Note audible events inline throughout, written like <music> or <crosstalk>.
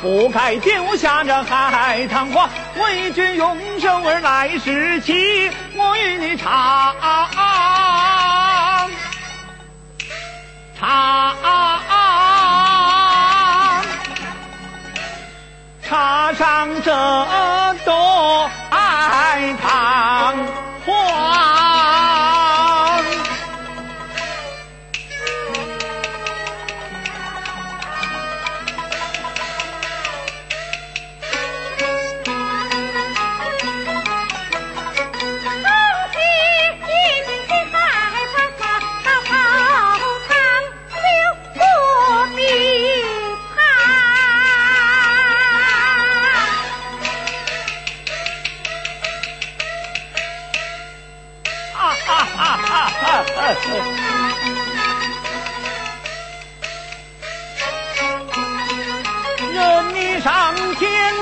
不该丢下这海棠花。为君永生而来时起，我与你长长，插上这朵海棠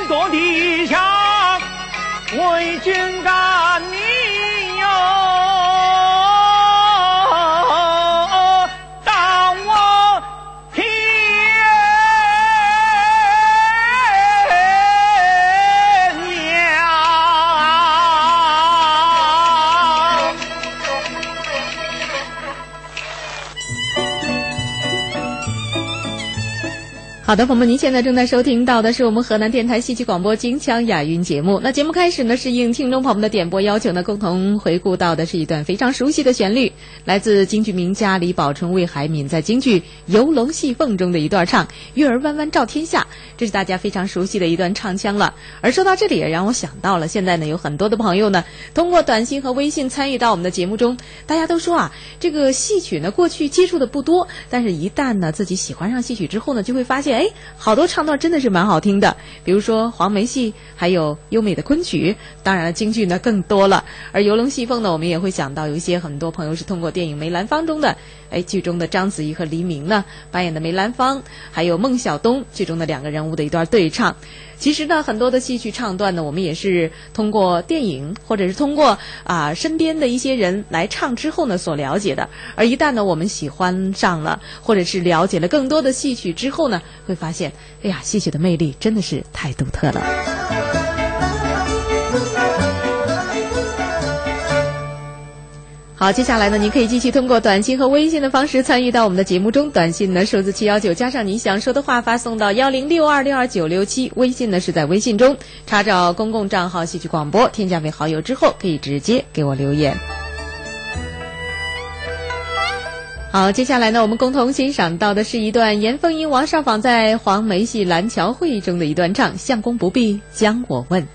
坐地下，为君干好的，朋友们，您现在正在收听到的是我们河南电台戏曲广播京腔雅韵节目。那节目开始呢，是应听众朋友们的点播要求呢，共同回顾到的是一段非常熟悉的旋律，来自京剧名家李宝春、魏海敏在京剧《游龙戏凤》中的一段唱“月儿弯弯照天下”，这是大家非常熟悉的一段唱腔了。而说到这里，也让我想到了，现在呢，有很多的朋友呢，通过短信和微信参与到我们的节目中，大家都说啊，这个戏曲呢，过去接触的不多，但是一旦呢，自己喜欢上戏曲之后呢，就会发现。哎，好多唱段真的是蛮好听的，比如说黄梅戏，还有优美的昆曲，当然了，京剧呢更多了。而游龙戏凤呢，我们也会想到有一些很多朋友是通过电影《梅兰芳》中的，哎，剧中的章子怡和黎明呢扮演的梅兰芳，还有孟小冬剧中的两个人物的一段对唱。其实呢，很多的戏曲唱段呢，我们也是通过电影或者是通过啊身边的一些人来唱之后呢所了解的。而一旦呢我们喜欢上了，或者是了解了更多的戏曲之后呢，会发现，哎呀，戏曲的魅力真的是太独特了。好，接下来呢，您可以继续通过短信和微信的方式参与到我们的节目中。短信呢，数字七幺九加上你想说的话，发送到幺零六二六二九六七。微信呢，是在微信中查找公共账号“戏曲广播”，添加为好友之后，可以直接给我留言。好，接下来呢，我们共同欣赏到的是一段严凤英、王少舫在黄梅戏《蓝桥会》中的一段唱：“相公不必将我问。”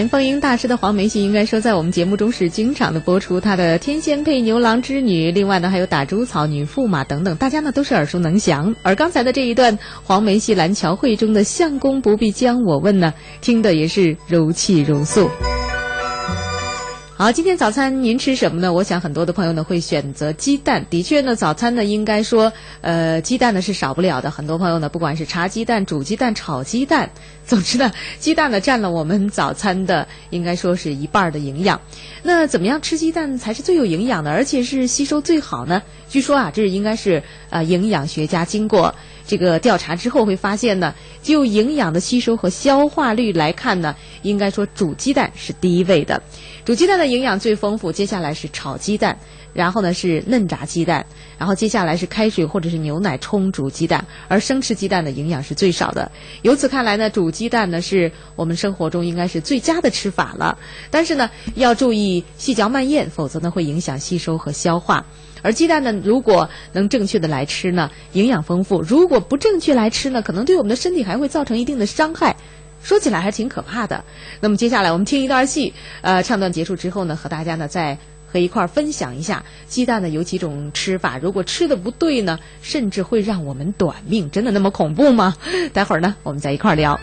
严凤英大师的黄梅戏应该说在我们节目中是经常的播出，他的《天仙配牛郎织女》，另外呢还有打猪草、女驸马等等，大家呢都是耳熟能详。而刚才的这一段黄梅戏《蓝桥会》中的“相公不必将我问”呢，听的也是如泣如诉。<laughs> 好，今天早餐您吃什么呢？我想很多的朋友呢会选择鸡蛋。的确呢，早餐呢应该说，呃，鸡蛋呢是少不了的。很多朋友呢，不管是茶鸡蛋、煮鸡蛋、炒鸡蛋，总之呢，鸡蛋呢占了我们早餐的应该说是一半的营养。那怎么样吃鸡蛋才是最有营养的，而且是吸收最好呢？据说啊，这应该是呃营养学家经过。这个调查之后会发现呢，就营养的吸收和消化率来看呢，应该说煮鸡蛋是第一位的。煮鸡蛋的营养最丰富，接下来是炒鸡蛋，然后呢是嫩炸鸡蛋，然后接下来是开水或者是牛奶冲煮鸡蛋，而生吃鸡蛋的营养是最少的。由此看来呢，煮鸡蛋呢是我们生活中应该是最佳的吃法了。但是呢，要注意细嚼慢咽，否则呢会影响吸收和消化。而鸡蛋呢，如果能正确的来吃呢，营养丰富；如果不正确来吃呢，可能对我们的身体还会造成一定的伤害。说起来还挺可怕的。那么接下来我们听一段戏，呃，唱段结束之后呢，和大家呢再和一块儿分享一下鸡蛋呢有几种吃法。如果吃的不对呢，甚至会让我们短命，真的那么恐怖吗？待会儿呢，我们再一块儿聊。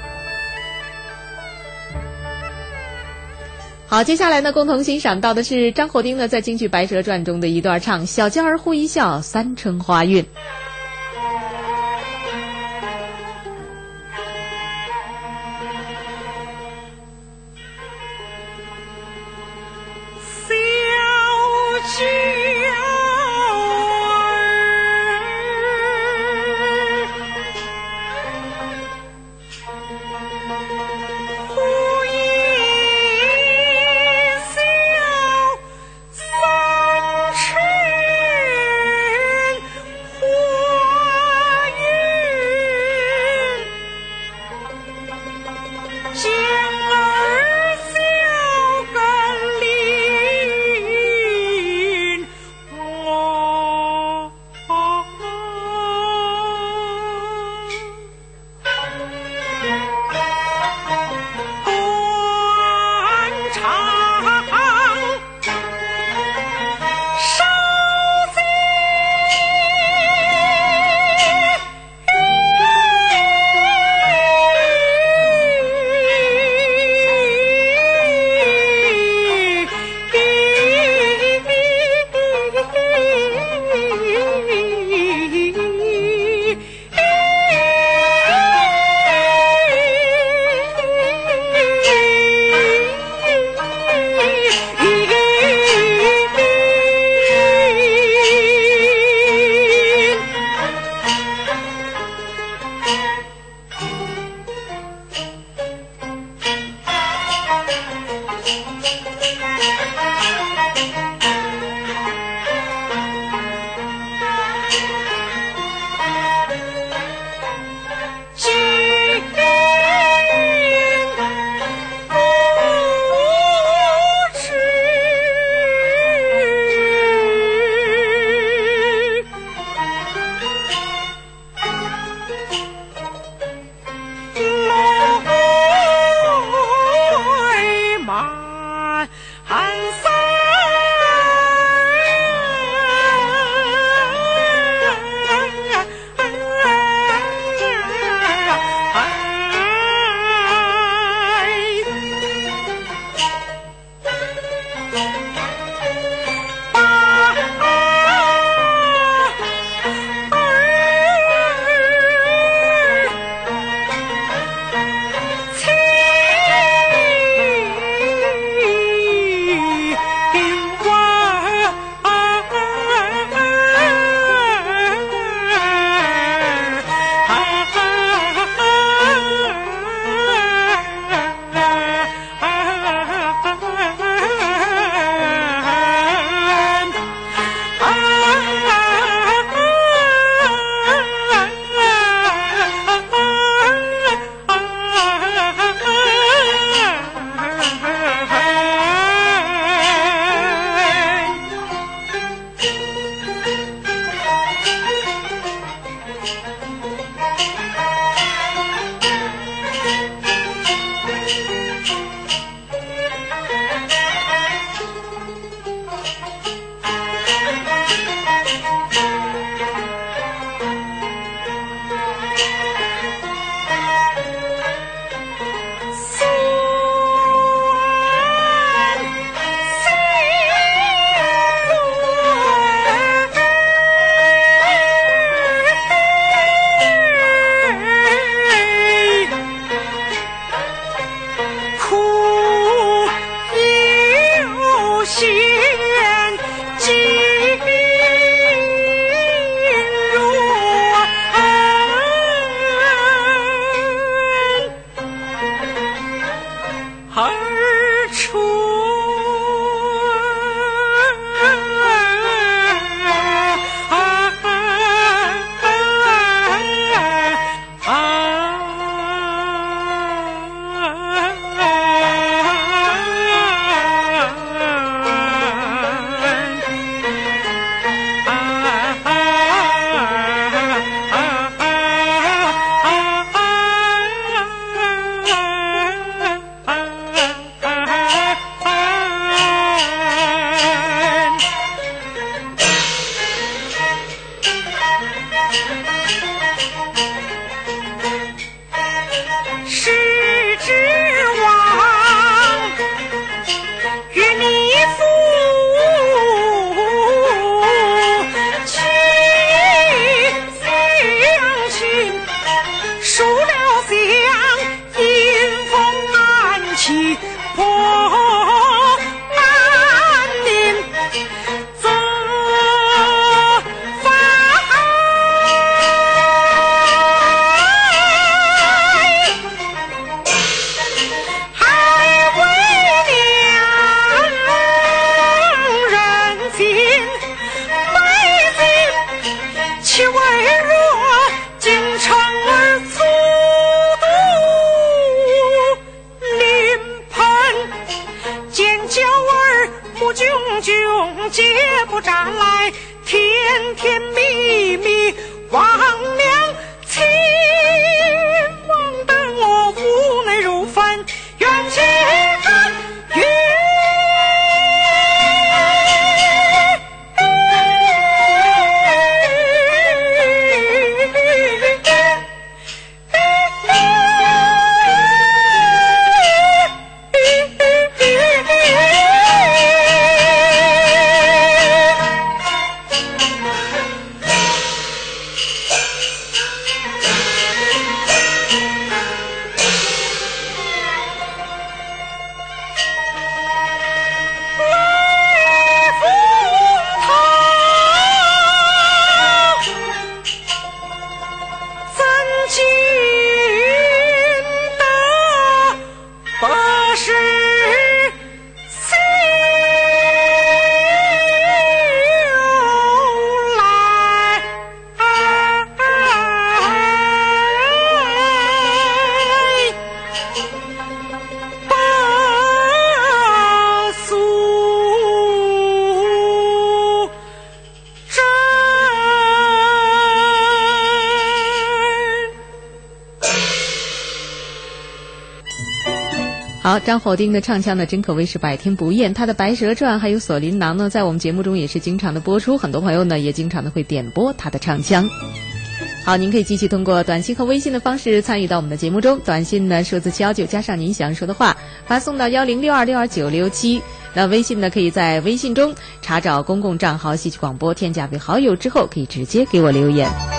好，接下来呢，共同欣赏到的是张火丁呢在京剧《白蛇传》中的一段唱：“小娇儿呼一笑，三春花韵。”呼好，张火丁的唱腔呢，真可谓是百听不厌。他的《白蛇传》还有《锁麟囊》呢，在我们节目中也是经常的播出，很多朋友呢也经常的会点播他的唱腔。好，您可以继续通过短信和微信的方式参与到我们的节目中。短信呢，数字七幺九加上您想说的话，发送到幺零六二六二九六七。那微信呢，可以在微信中查找公共账号“戏曲广播”，添加为好友之后，可以直接给我留言。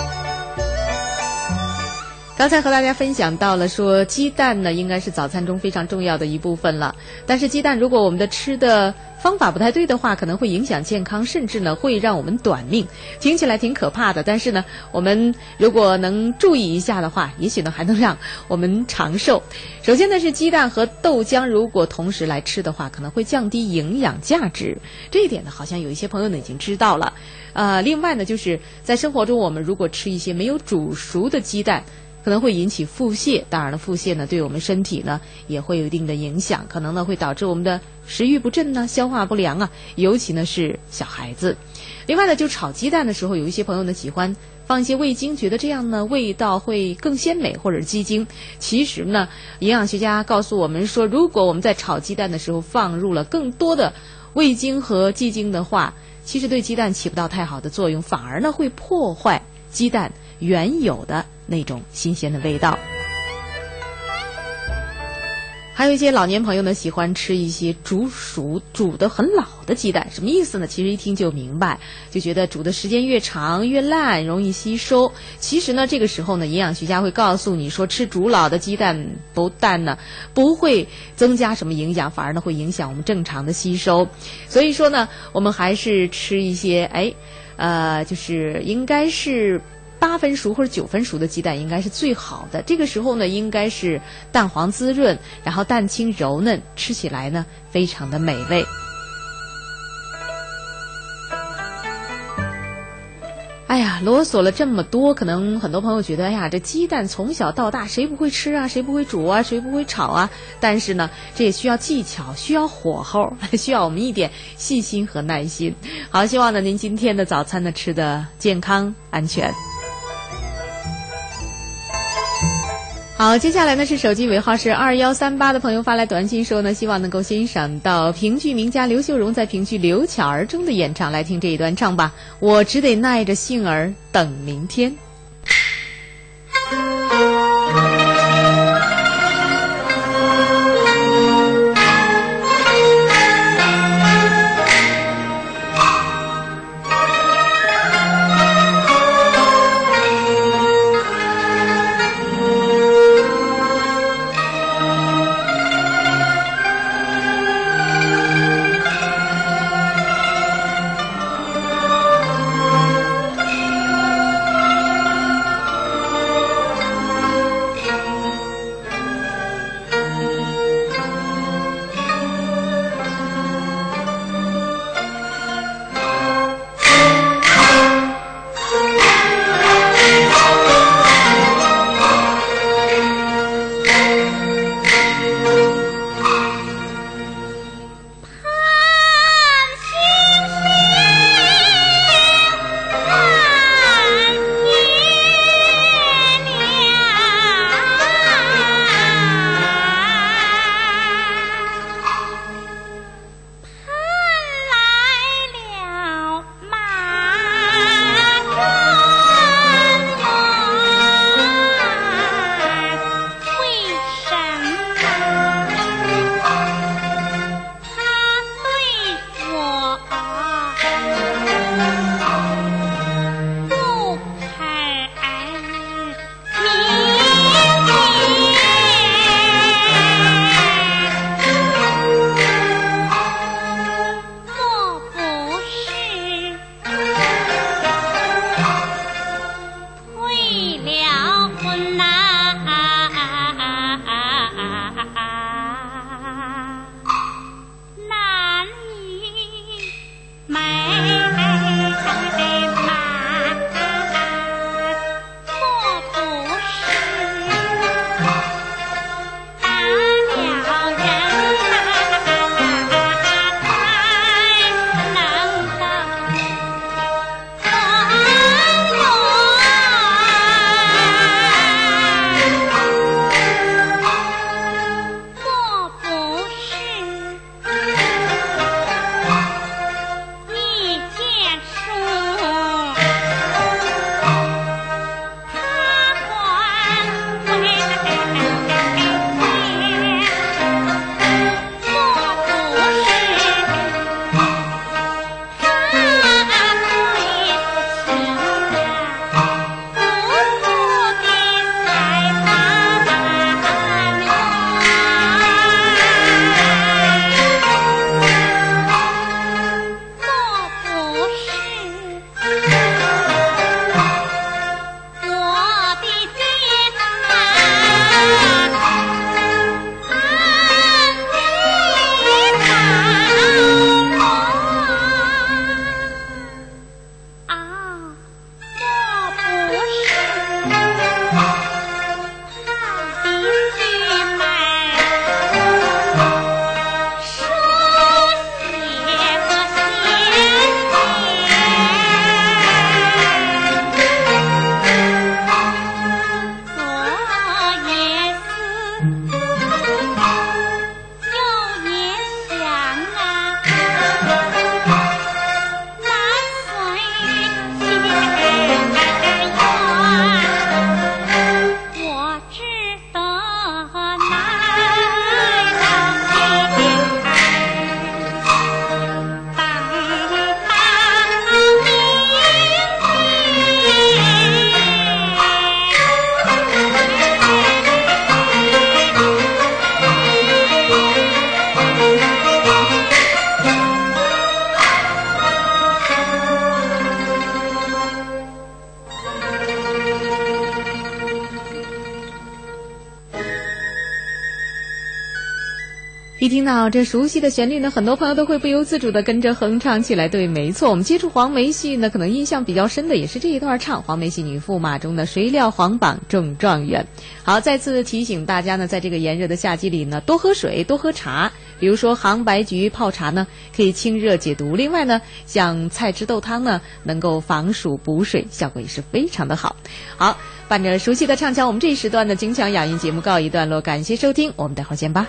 刚才和大家分享到了，说鸡蛋呢应该是早餐中非常重要的一部分了。但是鸡蛋如果我们的吃的方法不太对的话，可能会影响健康，甚至呢会让我们短命。听起来挺可怕的，但是呢，我们如果能注意一下的话，也许呢还能让我们长寿。首先呢是鸡蛋和豆浆，如果同时来吃的话，可能会降低营养价值。这一点呢，好像有一些朋友呢已经知道了。呃，另外呢，就是在生活中，我们如果吃一些没有煮熟的鸡蛋。可能会引起腹泻，当然了，腹泻呢对我们身体呢也会有一定的影响，可能呢会导致我们的食欲不振呢、消化不良啊，尤其呢是小孩子。另外呢，就炒鸡蛋的时候，有一些朋友呢喜欢放一些味精，觉得这样呢味道会更鲜美，或者鸡精。其实呢，营养学家告诉我们说，如果我们在炒鸡蛋的时候放入了更多的味精和鸡精的话，其实对鸡蛋起不到太好的作用，反而呢会破坏鸡蛋原有的。那种新鲜的味道，还有一些老年朋友呢，喜欢吃一些煮熟、煮的很老的鸡蛋，什么意思呢？其实一听就明白，就觉得煮的时间越长越烂，容易吸收。其实呢，这个时候呢，营养学家会告诉你说，吃煮老的鸡蛋不但呢不会增加什么营养，反而呢会影响我们正常的吸收。所以说呢，我们还是吃一些，哎，呃，就是应该是。八分熟或者九分熟的鸡蛋应该是最好的。这个时候呢，应该是蛋黄滋润，然后蛋清柔嫩，吃起来呢非常的美味。哎呀，啰嗦了这么多，可能很多朋友觉得，哎呀，这鸡蛋从小到大谁不会吃啊？谁不会煮啊？谁不会炒啊？但是呢，这也需要技巧，需要火候，<laughs> 需要我们一点细心和耐心。好，希望呢您今天的早餐呢吃的健康安全。好，接下来呢是手机尾号是二幺三八的朋友发来短信说呢，希望能够欣赏到评剧名家刘秀荣在评剧《刘巧儿》中的演唱，来听这一段唱吧。我只得耐着性儿等明天。到这熟悉的旋律呢，很多朋友都会不由自主的跟着哼唱起来。对，没错，我们接触黄梅戏呢，可能印象比较深的也是这一段唱黄梅戏女驸马中的“谁料皇榜中状元”。好，再次提醒大家呢，在这个炎热的夏季里呢，多喝水，多喝茶。比如说杭白菊泡茶呢，可以清热解毒。另外呢，像菜汁豆汤呢，能够防暑补水，效果也是非常的好。好，伴着熟悉的唱腔，我们这一时段的金强雅韵节目告一段落，感谢收听，我们待会儿见吧。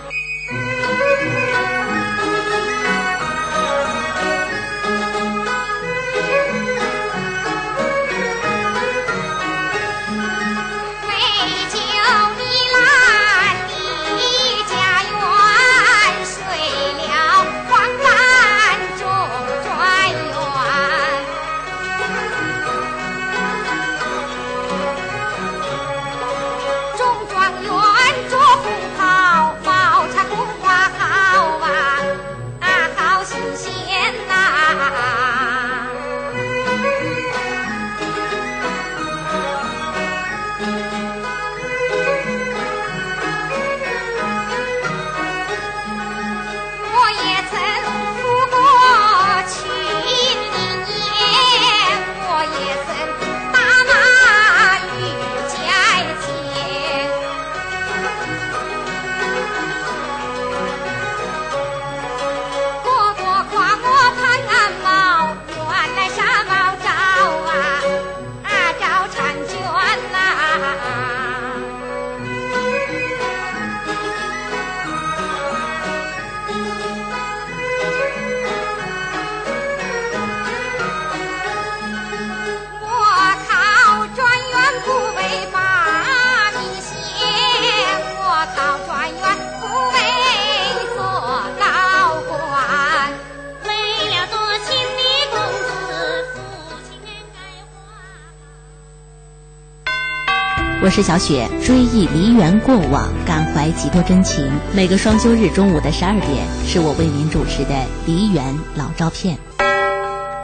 是小雪，追忆梨园过往，感怀几多真情。每个双休日中午的十二点，是我为您主持的梨园老照片。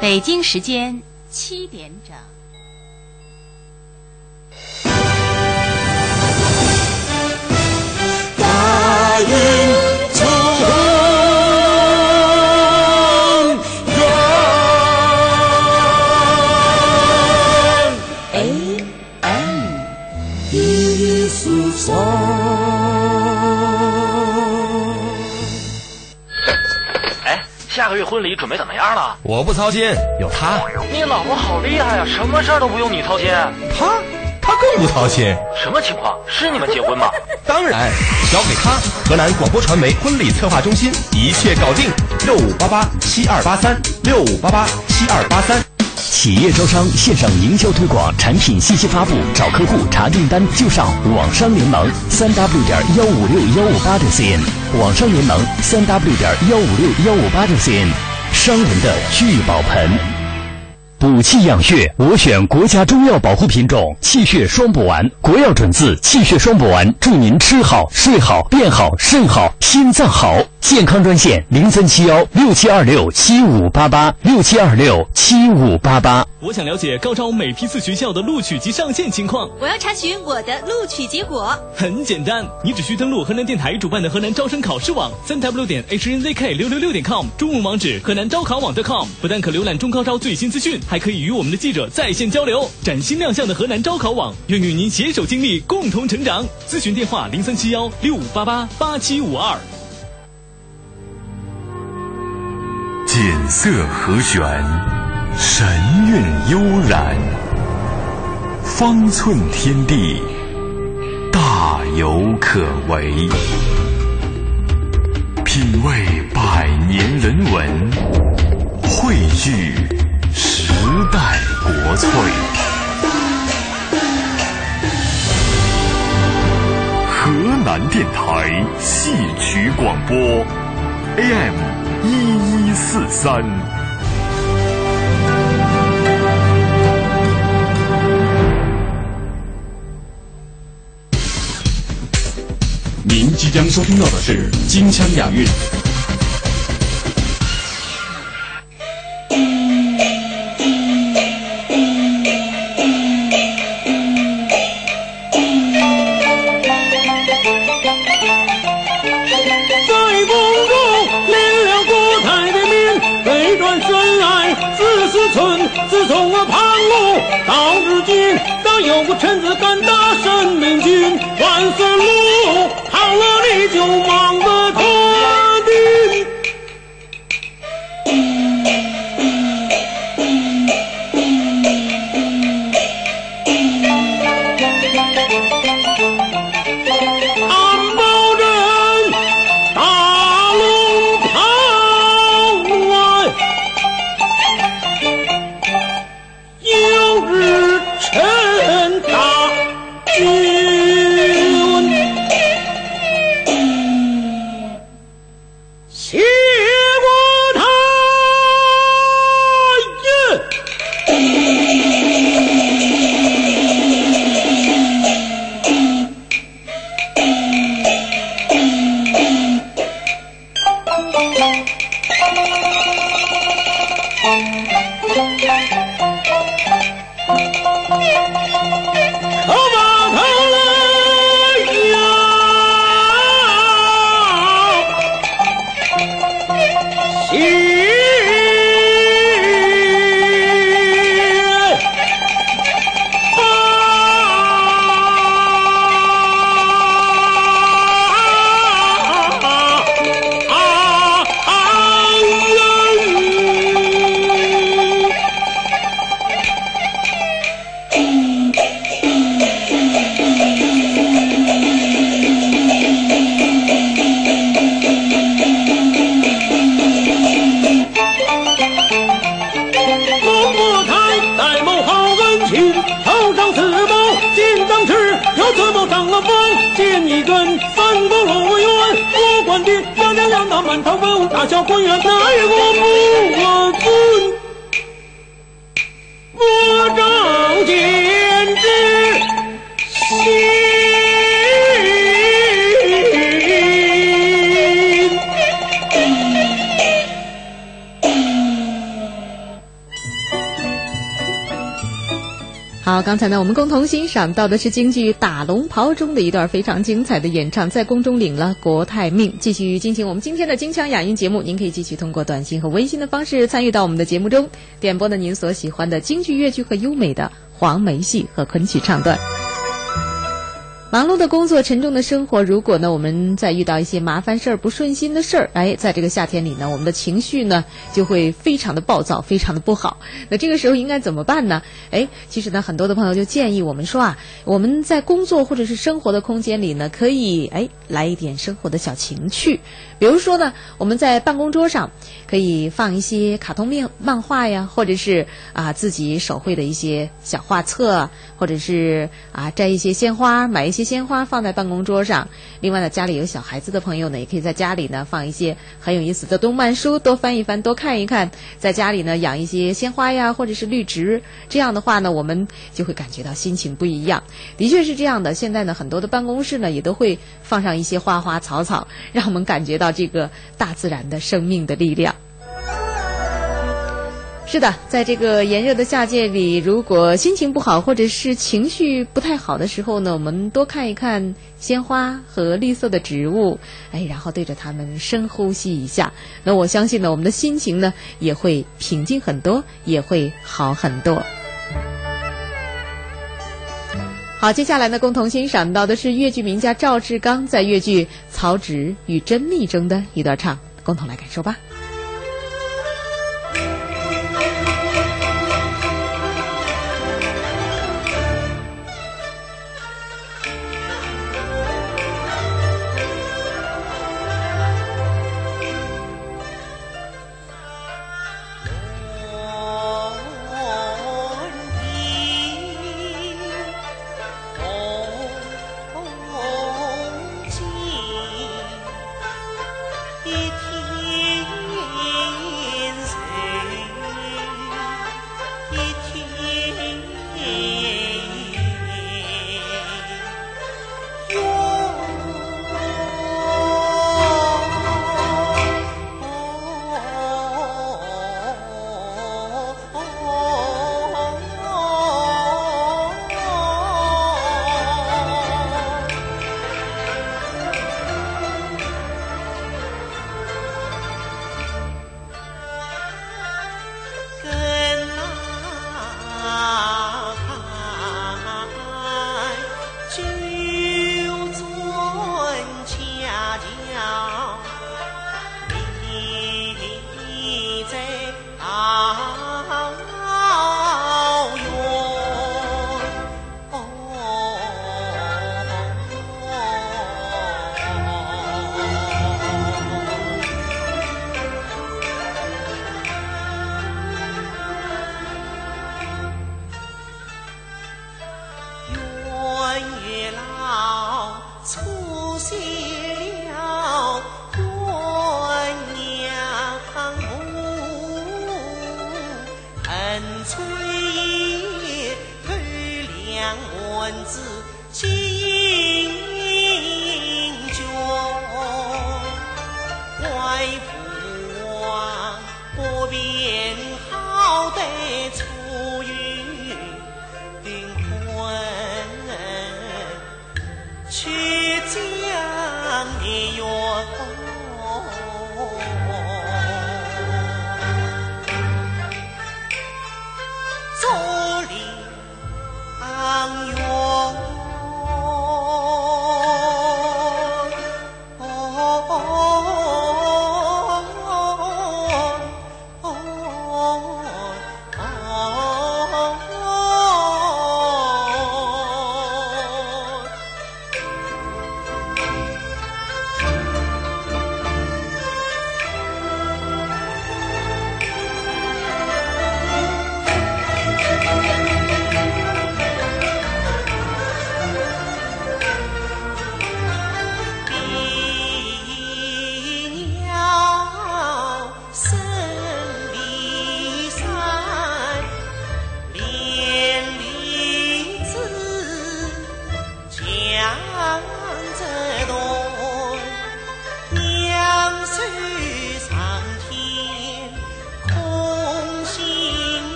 北京时间七点整。婚礼准备怎么样了？我不操心，有他，你老婆好厉害呀，什么事儿都不用你操心。他他更不操心。什么情况？是你们结婚吗？<laughs> 当然，交给他，河南广播传媒婚礼策划中心一切搞定。六五八八七二八三，六五八八七二八三。企业招商、线上营销推广、产品信息发布、找客户、查订单，就上网商联盟，三 w 点幺五六幺五八点 cn。网商联盟，三 w 点幺五六幺五八点 cn。伤人的聚宝盆。补气养血，我选国家中药保护品种气血双补丸，国药准字气血双补丸，祝您吃好、睡好、变好、肾好、心脏好。健康专线零三七幺六七二六七五八八六七二六七五八八。我想了解高招每批次学校的录取及上线情况。我要查询我的录取结果。很简单，你只需登录河南电台主办的河南招生考试网，三 w 点 hnzk 六六六点 com，中文网址河南招考网 .com，不但可浏览中高招最新资讯，还可以与我们的记者在线交流。崭新亮相的河南招考网，愿与您携手经历，共同成长。咨询电话零三七幺六五八八八七五二。锦瑟和弦，神韵悠然，方寸天地，大有可为。品味百年人文，汇聚时代国粹。河南电台戏曲广播，AM 一四三。您即将收听到的是《金枪雅韵》。刚才呢，我们共同欣赏到的是京剧《打龙袍》中的一段非常精彩的演唱，在宫中领了国泰命。继续进行我们今天的京腔雅音节目，您可以继续通过短信和微信的方式参与到我们的节目中，点播的您所喜欢的京剧、越剧和优美的黄梅戏和昆曲唱段。忙碌的工作，沉重的生活，如果呢，我们在遇到一些麻烦事儿、不顺心的事儿，哎，在这个夏天里呢，我们的情绪呢就会非常的暴躁，非常的不好。那这个时候应该怎么办呢？哎，其实呢，很多的朋友就建议我们说啊，我们在工作或者是生活的空间里呢，可以哎来一点生活的小情趣。比如说呢，我们在办公桌上可以放一些卡通面漫画呀，或者是啊自己手绘的一些小画册，或者是啊摘一些鲜花，买一些鲜花放在办公桌上。另外呢，家里有小孩子的朋友呢，也可以在家里呢放一些很有意思的动漫书，多翻一翻，多看一看。在家里呢养一些鲜花呀，或者是绿植，这样的话呢，我们就会感觉到心情不一样。的确是这样的，现在呢很多的办公室呢也都会放上一些花花草草，让我们感觉到这个大自然的生命的力量。是的，在这个炎热的夏季里，如果心情不好或者是情绪不太好的时候呢，我们多看一看鲜花和绿色的植物，哎，然后对着它们深呼吸一下，那我相信呢，我们的心情呢也会平静很多，也会好很多。好，接下来呢，共同欣赏到的是越剧名家赵志刚在越剧《曹植与甄宓》中的一段唱，共同来感受吧。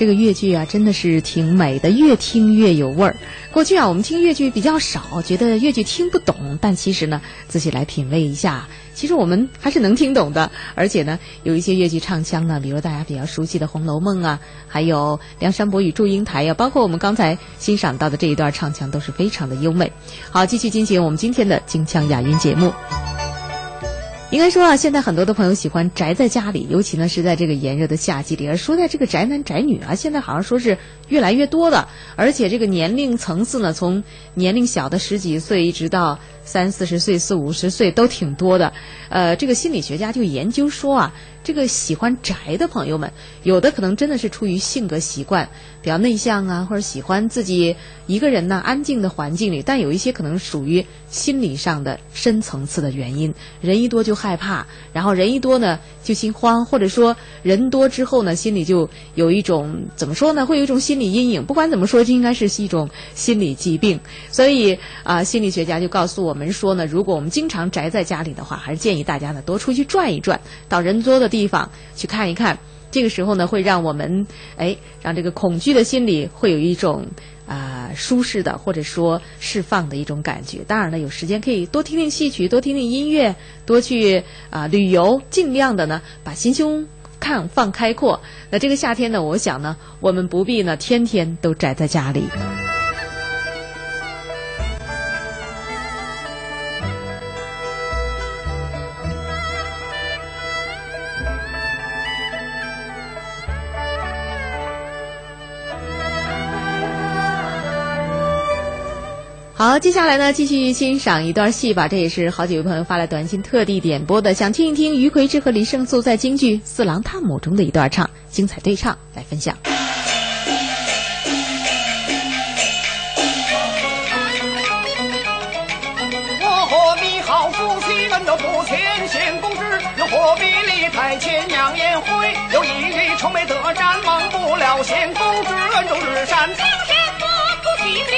这个越剧啊，真的是挺美的，越听越有味儿。过去啊，我们听越剧比较少，觉得越剧听不懂。但其实呢，仔细来品味一下，其实我们还是能听懂的。而且呢，有一些越剧唱腔呢，比如大家比较熟悉的《红楼梦》啊，还有《梁山伯与祝英台》呀，包括我们刚才欣赏到的这一段唱腔，都是非常的优美。好，继续进行我们今天的京腔雅韵节目。应该说啊，现在很多的朋友喜欢宅在家里，尤其呢是在这个炎热的夏季里。而说在这个宅男宅女啊，现在好像说是越来越多的，而且这个年龄层次呢，从年龄小的十几岁，一直到三四十岁、四五十岁都挺多的。呃，这个心理学家就研究说啊，这个喜欢宅的朋友们，有的可能真的是出于性格习惯，比较内向啊，或者喜欢自己一个人呢安静的环境里。但有一些可能属于心理上的深层次的原因，人一多就害怕，然后人一多呢就心慌，或者说人多之后呢，心里就有一种怎么说呢，会有一种心理阴影。不管怎么说，这应该是一种心理疾病。所以啊，心理学家就告诉我们说呢，如果我们经常宅在家里的话，还是建议大家呢多出去转一转，到人多的地方去看一看。这个时候呢，会让我们哎，让这个恐惧的心理会有一种啊、舒适的或者说释放的一种感觉。当然了，有时间可以多听听戏曲，多听听音乐，多去啊、旅游，尽量的呢把心胸看放开阔。那这个夏天呢，我想呢，我们不必呢天天都宅在家里。好，接下来呢，继续欣赏一段戏吧。这也是好几位朋友发来短信特地点播的，想听一听于魁智和李胜素在京剧《四郎探母》中的一段唱，精彩对唱来分享。我和你好夫妻们都不前贤公之，又何必立台前扬言辉？有一日愁眉得展，忘不了贤公之恩重日山。凭什么夫妻对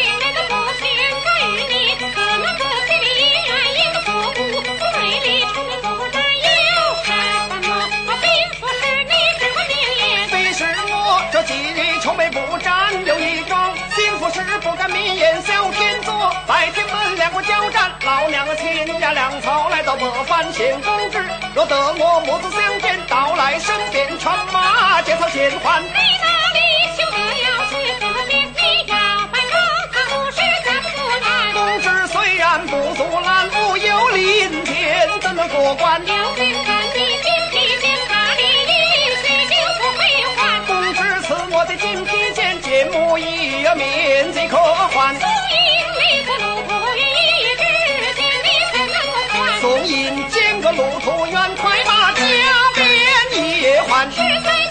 我这几日愁眉不展，有一桩心腹事不敢明言小天作。白天们两个交战，老娘亲家粮草来到磨饭贤公之，若得我母子相见，到来身边传马介绍前还。你哪里休得要去河边？你要拜托他不是咱不来。公之虽然不阻拦，无有临天怎能过关？要披剑，剑木一面子可还。宋营里的路途一日见你才能还。宋营见个路途远，快把家鞭也还。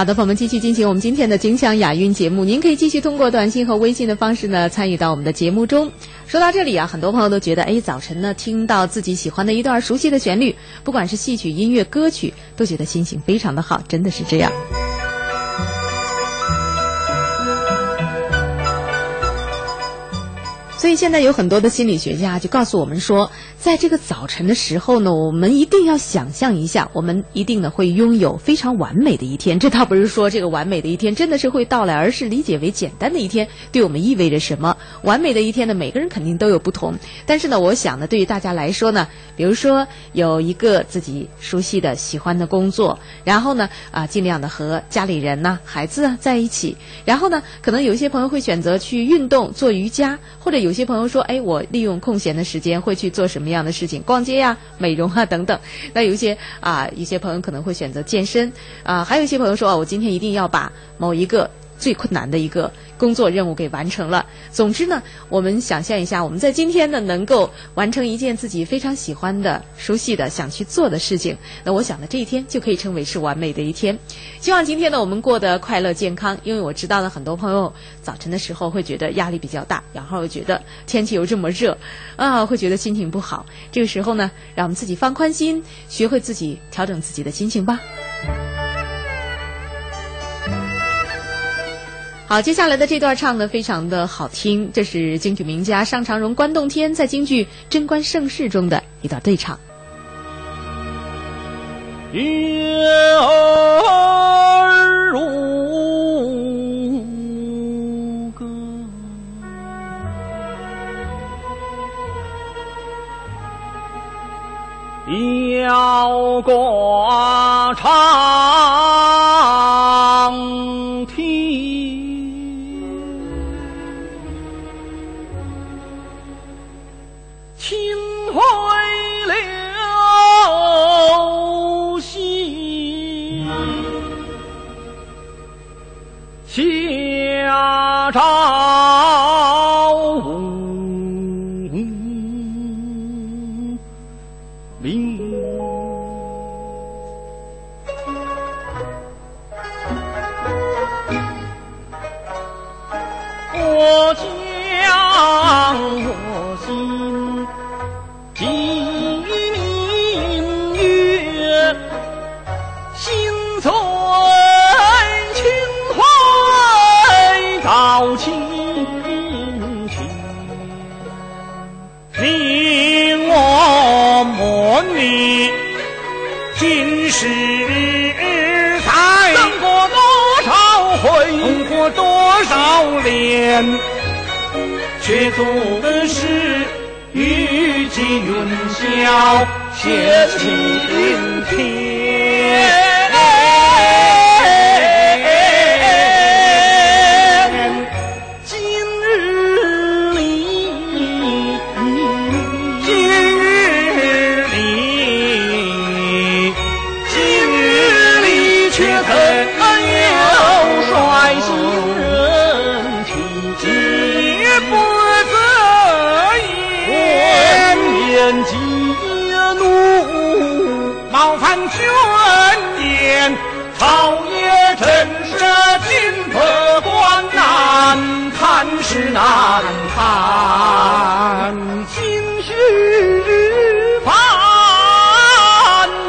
好的，朋友们，继续进行我们今天的金腔雅韵节目。您可以继续通过短信和微信的方式呢，参与到我们的节目中。说到这里啊，很多朋友都觉得，哎，早晨呢听到自己喜欢的一段熟悉的旋律，不管是戏曲、音乐、歌曲，都觉得心情非常的好，真的是这样。所以现在有很多的心理学家就告诉我们说，在这个早晨的时候呢，我们一定要想象一下，我们一定呢会拥有非常完美的一天。这倒不是说这个完美的一天真的是会到来，而是理解为简单的一天对我们意味着什么。完美的一天呢，每个人肯定都有不同。但是呢，我想呢，对于大家来说呢，比如说有一个自己熟悉的、喜欢的工作，然后呢，啊，尽量的和家里人呐、孩子啊在一起，然后呢，可能有一些朋友会选择去运动、做瑜伽，或者有有些朋友说，哎，我利用空闲的时间会去做什么样的事情？逛街呀、美容啊 <laughs> 等等。那有一些啊，一些朋友可能会选择健身啊，还有一些朋友说，啊，我今天一定要把某一个最困难的一个工作任务给完成了。总之呢，我们想象一下，我们在今天呢能够完成一件自己非常喜欢的、熟悉的、想去做的事情，那我想呢，这一天就可以称为是完美的一天。希望今天呢我们过得快乐健康，因为我知道呢很多朋友早晨的时候会觉得压力比较大，然后又觉得天气又这么热，啊，会觉得心情不好。这个时候呢，让我们自己放宽心，学会自己调整自己的心情吧。好，接下来的这段唱的非常的好听，这是京剧名家尚长荣、关栋天在京剧《贞观盛世》中的一段对唱。月儿如歌，摇过长家常。却总是与际云霄显晴天。看是难堪。心绪烦，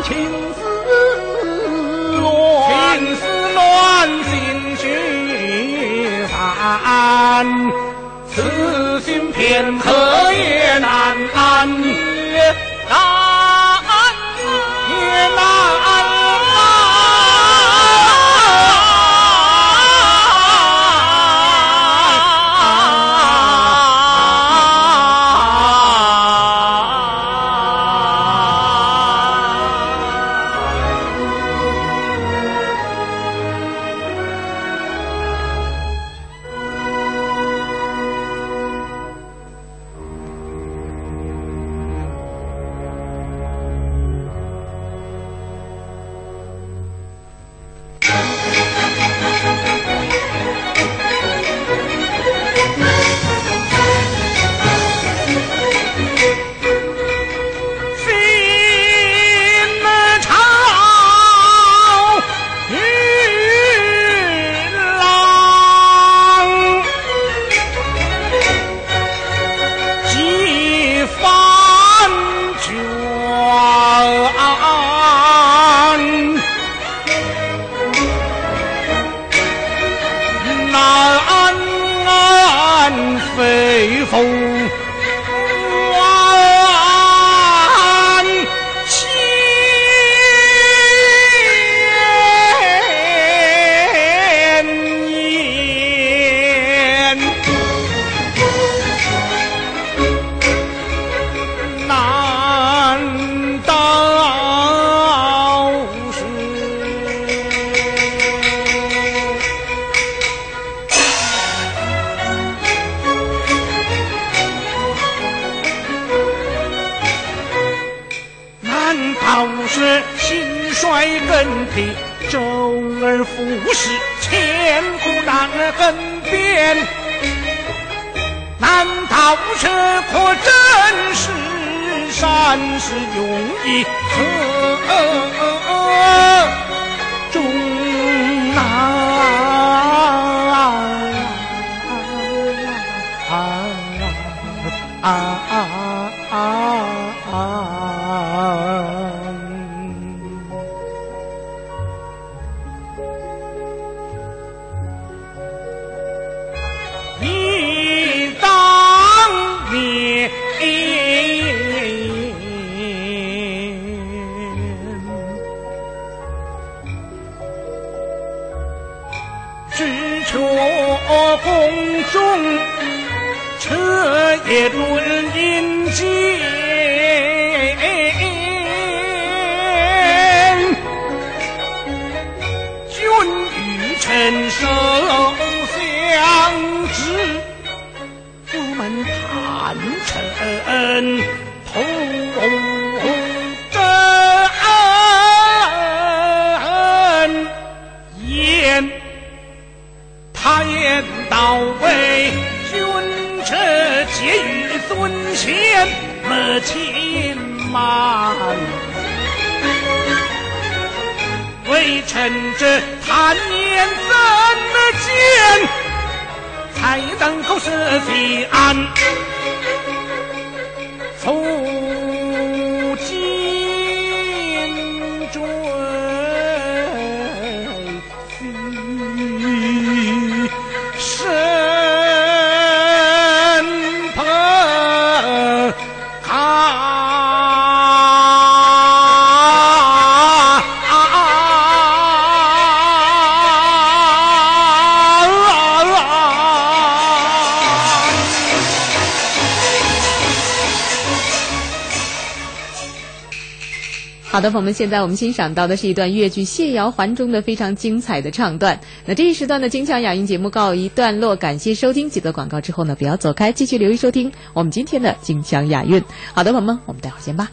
情丝乱，情丝乱，心绪散。此心片刻也难安，好的，朋友们，现在我们欣赏到的是一段越剧《谢瑶环》中的非常精彩的唱段。那这一时段的金腔雅韵节目告一段落，感谢收听。记得广告之后呢，不要走开，继续留意收听我们今天的金腔雅韵。好的，朋友们，我们待会儿见吧。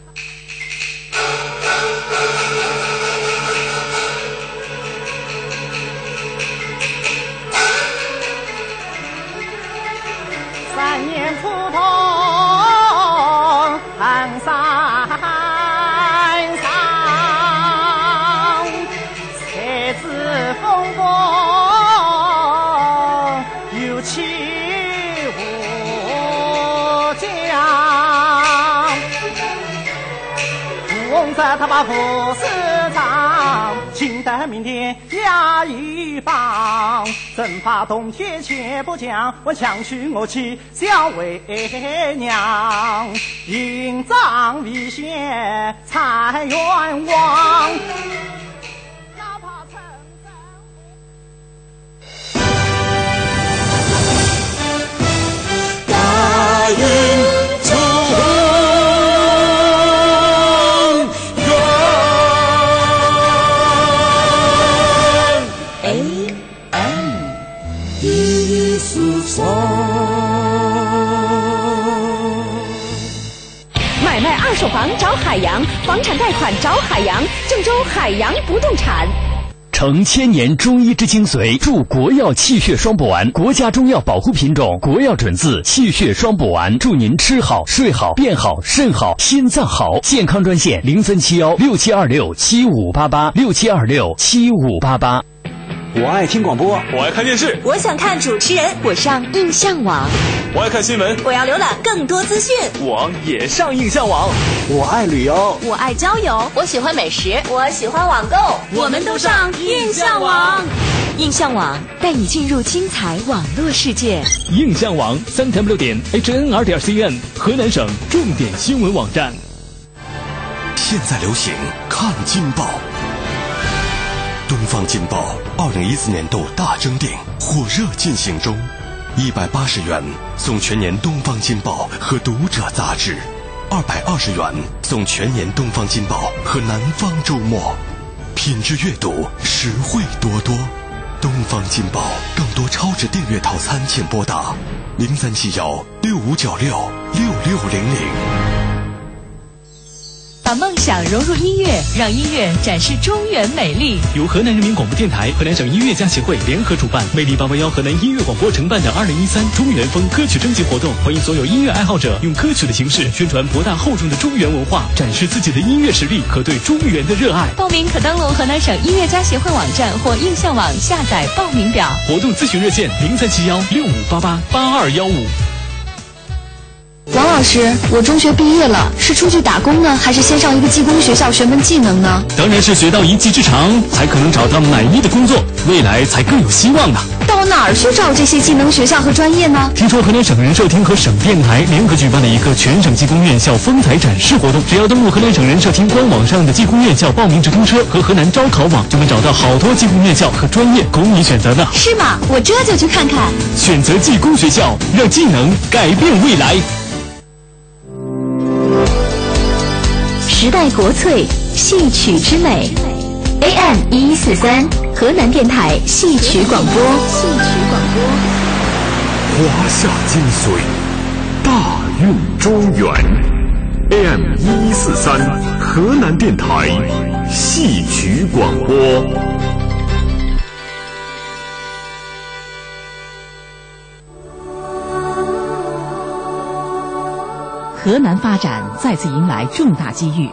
副市长，请得明天衙一帮，征伐冬天且不讲，我强娶我妻小为娘，营帐为先才冤枉。大运房产贷款找海洋，郑州海洋不动产。成千年中医之精髓，助国药气血双补丸，国家中药保护品种，国药准字气血双补丸，祝您吃好、睡好、变好、肾好、心脏好。健康专线零三七幺六七二六七五八八六七二六七五八八。我爱听广播，我爱看电视，我想看主持人，我上印象网，我爱看新闻，我要浏览更多资讯，我也上印象网。我爱旅游，我爱交友，我喜欢美食，我喜欢网购，我们都上印象网。印象网带你进入精彩网络世界。印象网三 w 点 hnr 点 cn，河南省重点新闻网站。现在流行看金报，东方金报二零一四年度大征订火热进行中，一百八十元送全年东方金报和读者杂志，二百二十元送全年东方金报和南方周末。品质阅读，实惠多多。东方金报更多超值订阅套餐，请拨打零三七幺六五九六六六零零。把梦想融入音乐，让音乐展示中原美丽。由河南人民广播电台、河南省音乐家协会联合主办，魅力八八幺河南音乐广播承办的二零一三中原风歌曲征集活动，欢迎所有音乐爱好者用歌曲的形式宣传博大厚重的中原文化，展示自己的音乐实力和对中原的热爱。报名可登录河南省音乐家协会网站或印象网下载报名表。活动咨询热线零三七幺六五八八八二幺五。王老师，我中学毕业了，是出去打工呢，还是先上一个技工学校学门技能呢？当然是学到一技之长，才可能找到满意的工作，未来才更有希望呢。到哪儿去找这些技能学校和专业呢？听说河南省人社厅和省电台联合举办了一个全省技工院校风采展示活动，只要登录河南省人社厅官网上的技工院校报名直通车和河南招考网，就能找到好多技工院校和专业供你选择呢。是吗？我这就去看看。选择技工学校，让技能改变未来。时代国粹，戏曲之美。AM 一一四三，河南电台戏曲广播。戏曲广播。华夏精髓，大运中原。AM 一一四三，河南电台戏曲广播。河南发展再次迎来重大机遇，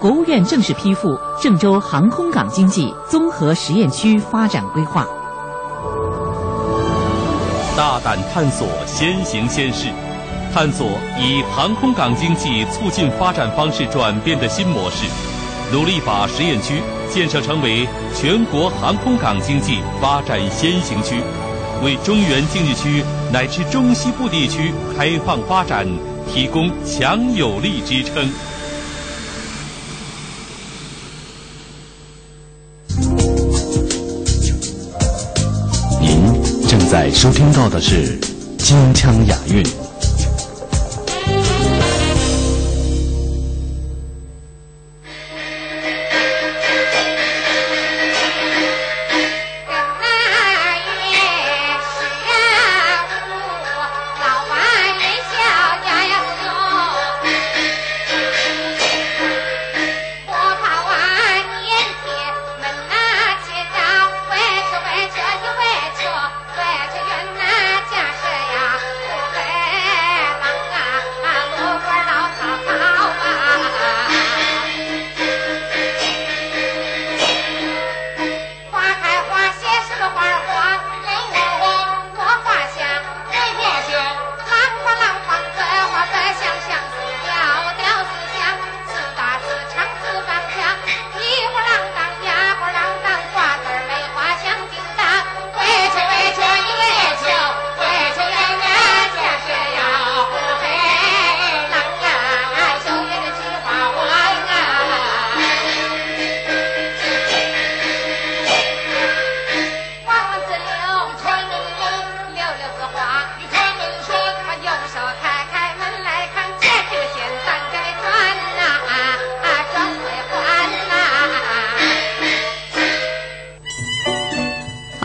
国务院正式批复郑州航空港经济综合实验区发展规划。大胆探索，先行先试，探索以航空港经济促进发展方式转变的新模式，努力把实验区建设成为全国航空港经济发展先行区，为中原经济区乃至中西部地区开放发展提供强有力支撑。您正在收听到的是金腔雅韵。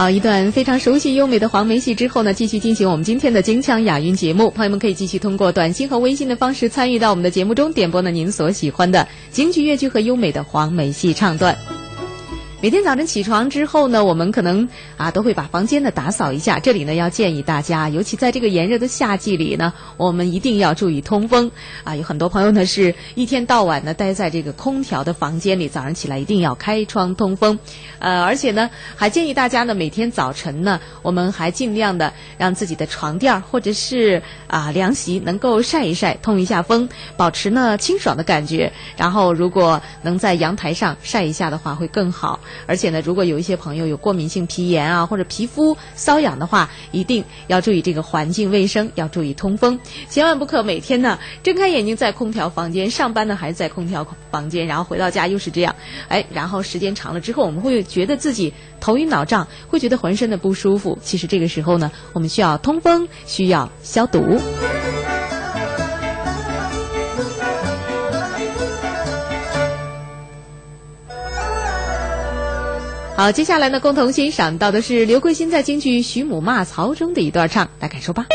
好，一段非常熟悉优美的黄梅戏之后呢，继续进行我们今天的京腔雅韵节目。朋友们可以继续通过短信和微信的方式参与到我们的节目中，点播呢您所喜欢的京剧、粤剧和优美的黄梅戏唱段。每天早晨起床之后呢，我们可能啊都会把房间呢打扫一下。这里呢要建议大家，尤其在这个炎热的夏季里呢，我们一定要注意通风啊。有很多朋友呢是一天到晚呢待在这个空调的房间里，早上起来一定要开窗通风。呃，而且呢还建议大家呢每天早晨呢，我们还尽量的让自己的床垫或者是啊凉席能够晒一晒，通一下风，保持呢清爽的感觉。然后如果能在阳台上晒一下的话，会更好。而且呢，如果有一些朋友有过敏性皮炎啊，或者皮肤瘙痒的话，一定要注意这个环境卫生，要注意通风，千万不可每天呢睁开眼睛在空调房间上班呢，还是在空调房间，然后回到家又是这样，哎，然后时间长了之后，我们会觉得自己头晕脑胀，会觉得浑身的不舒服。其实这个时候呢，我们需要通风，需要消毒。好，接下来呢，共同欣赏到的是刘桂新在京剧《徐母骂曹》中的一段唱，来感受吧。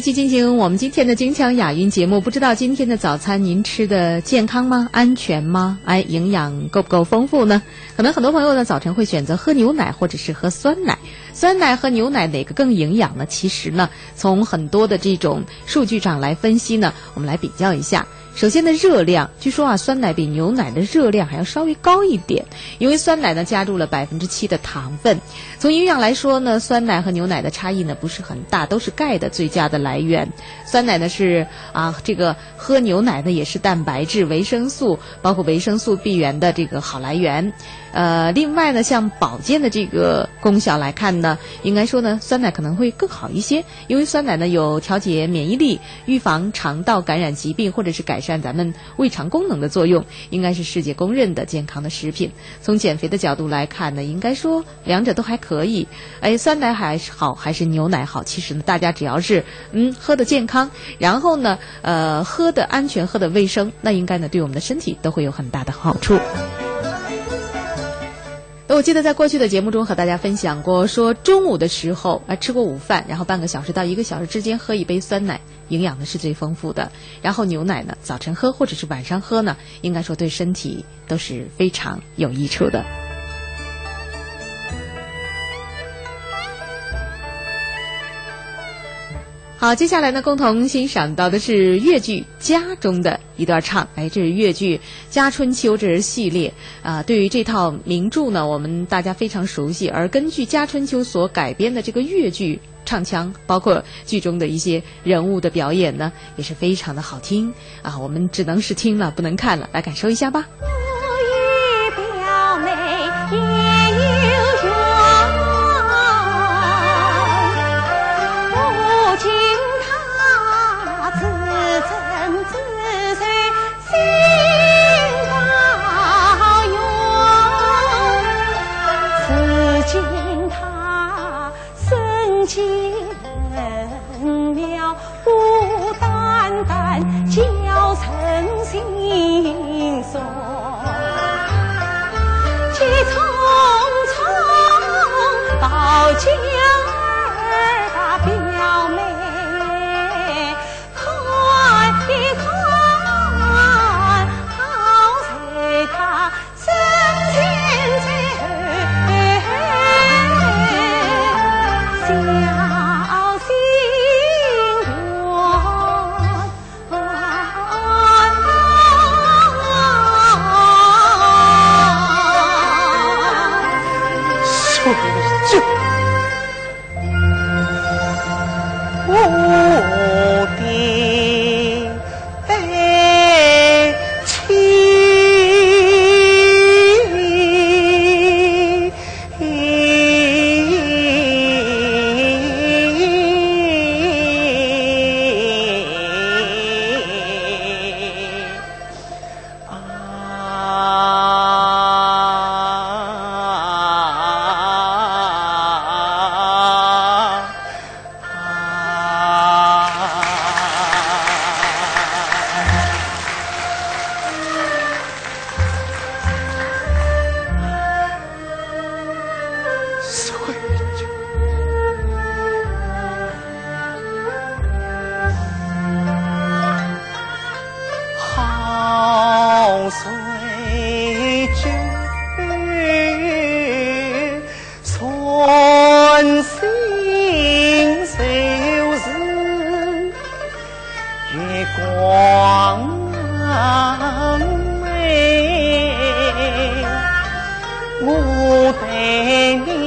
继续进行我们今天的金腔雅韵节目。不知道今天的早餐您吃的健康吗？安全吗？哎，营养够不够丰富呢？可能很多朋友呢早晨会选择喝牛奶或者是喝酸奶。酸奶和牛奶哪个更营养呢？其实呢，从很多的这种数据上来分析呢，我们来比较一下。首先的热量，据说啊，酸奶比牛奶的热量还要稍微高一点，因为酸奶呢加入了百分之七的糖分。从营养来说呢，酸奶和牛奶的差异呢不是很大，都是钙的最佳的来源。酸奶呢是啊，这个喝牛奶呢也是蛋白质、维生素，包括维生素 B 源的这个好来源。呃，另外呢，像保健的这个功效来看呢，应该说呢，酸奶可能会更好一些，因为酸奶呢有调节免疫力、预防肠道感染疾病或者是改善咱们胃肠功能的作用，应该是世界公认的健康的食品。从减肥的角度来看呢，应该说两者都还可以。哎，酸奶还是好还是牛奶好？其实呢，大家只要是嗯喝的健康，然后呢，呃喝的安全、喝的卫生，那应该呢对我们的身体都会有很大的好处。我记得在过去的节目中和大家分享过，说中午的时候啊吃过午饭，然后半个小时到一个小时之间喝一杯酸奶，营养呢是最丰富的。然后牛奶呢，早晨喝或者是晚上喝呢，应该说对身体都是非常有益处的。好，接下来呢，共同欣赏到的是越剧《家》中的一段唱。哎，这是越剧《家春秋》这是系列啊。对于这套名著呢，我们大家非常熟悉。而根据《家春秋》所改编的这个越剧唱腔，包括剧中的一些人物的表演呢，也是非常的好听啊。我们只能是听了，不能看了，来感受一下吧。匆到月光美。我对你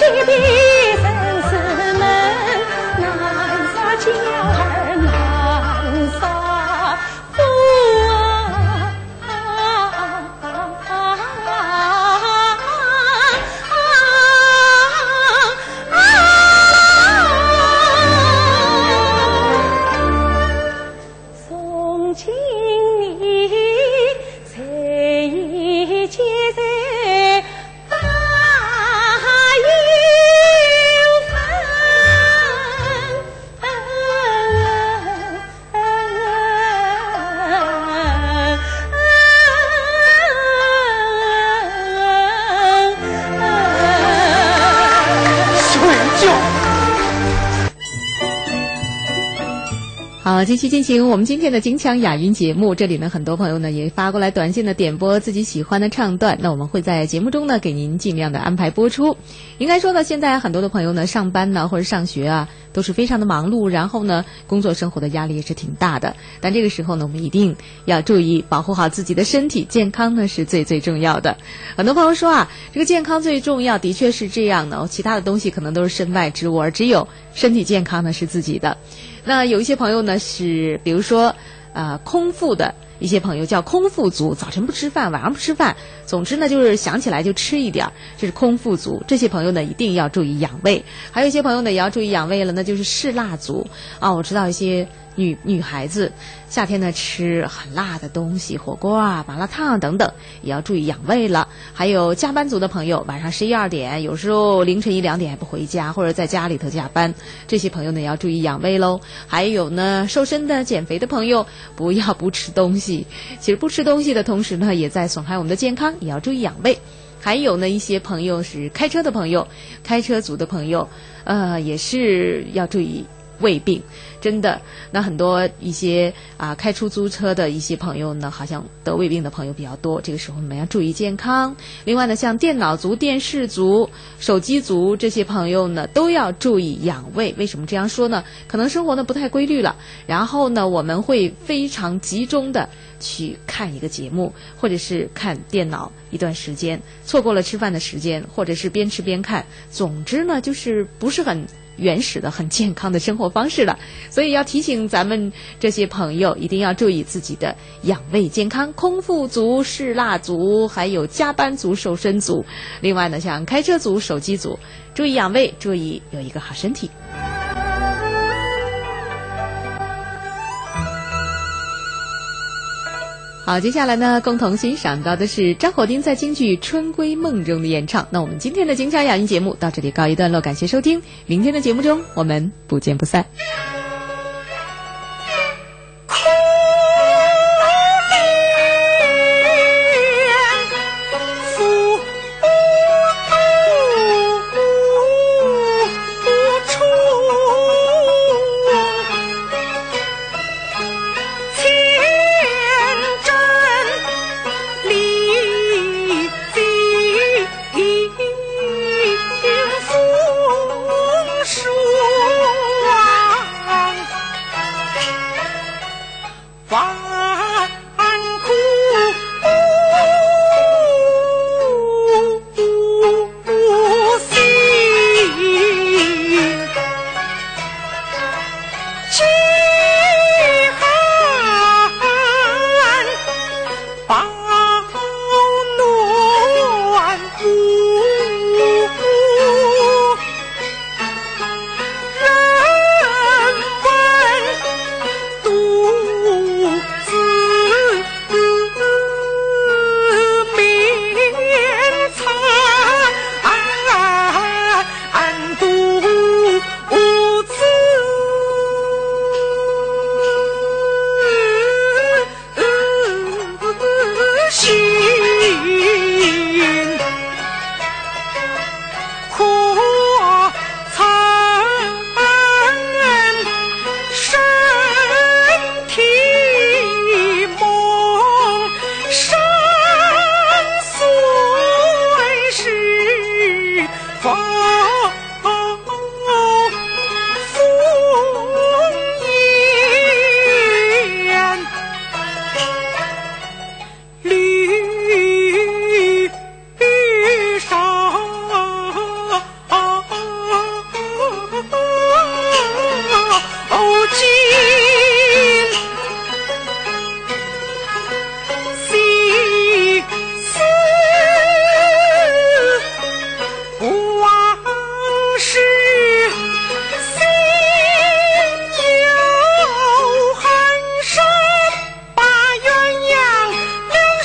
领诀好，继续进行我们今天的金腔雅韵节目。这里呢，很多朋友呢也发过来短信的点播自己喜欢的唱段，那我们会在节目中呢给您尽量的安排播出。应该说呢，现在很多的朋友呢上班呢或者上学啊都是非常的忙碌，然后呢工作生活的压力也是挺大的。但这个时候呢，我们一定要注意保护好自己的身体，健康呢是最最重要的。很多朋友说啊，这个健康最重要，的确是这样的，其他的东西可能都是身外之物，而只有身体健康呢是自己的。那有一些朋友呢是，比如说，呃，空腹的一些朋友叫空腹族，早晨不吃饭，晚上不吃饭，总之呢就是想起来就吃一点儿，这是空腹族。这些朋友呢一定要注意养胃。还有一些朋友呢也要注意养胃了，那就是嗜辣族啊。我知道一些女女孩子夏天呢吃很辣的东西，火锅啊、麻辣烫等等，也要注意养胃了。还有加班族的朋友，晚上十一二点，有时候凌晨一两点还不回家，或者在家里头加班，这些朋友呢要注意养胃喽。还有呢，瘦身的、减肥的朋友，不要不吃东西。其实不吃东西的同时呢，也在损害我们的健康，也要注意养胃。还有呢，一些朋友是开车的朋友，开车族的朋友，呃，也是要注意胃病。真的，那很多一些啊开出租车的一些朋友呢，好像得胃病的朋友比较多。这个时候我们要注意健康。另外呢，像电脑族、电视族、手机族这些朋友呢，都要注意养胃。为什么这样说呢？可能生活呢不太规律了，然后呢，我们会非常集中的去看一个节目，或者是看电脑一段时间，错过了吃饭的时间，或者是边吃边看。总之呢，就是不是很。<sniffs> 原始的、很健康的生活方式了，所以要提醒咱们这些朋友，一定要注意自己的养胃健康。空腹族、嗜辣族，还有加班族、瘦身族，另外呢，像开车族、手机族，注意养胃，注意有一个好身体。好，接下来呢，共同欣赏到的是张火丁在京剧《春闺梦》中的演唱。那我们今天的京腔雅音节目到这里告一段落，感谢收听，明天的节目中我们不见不散。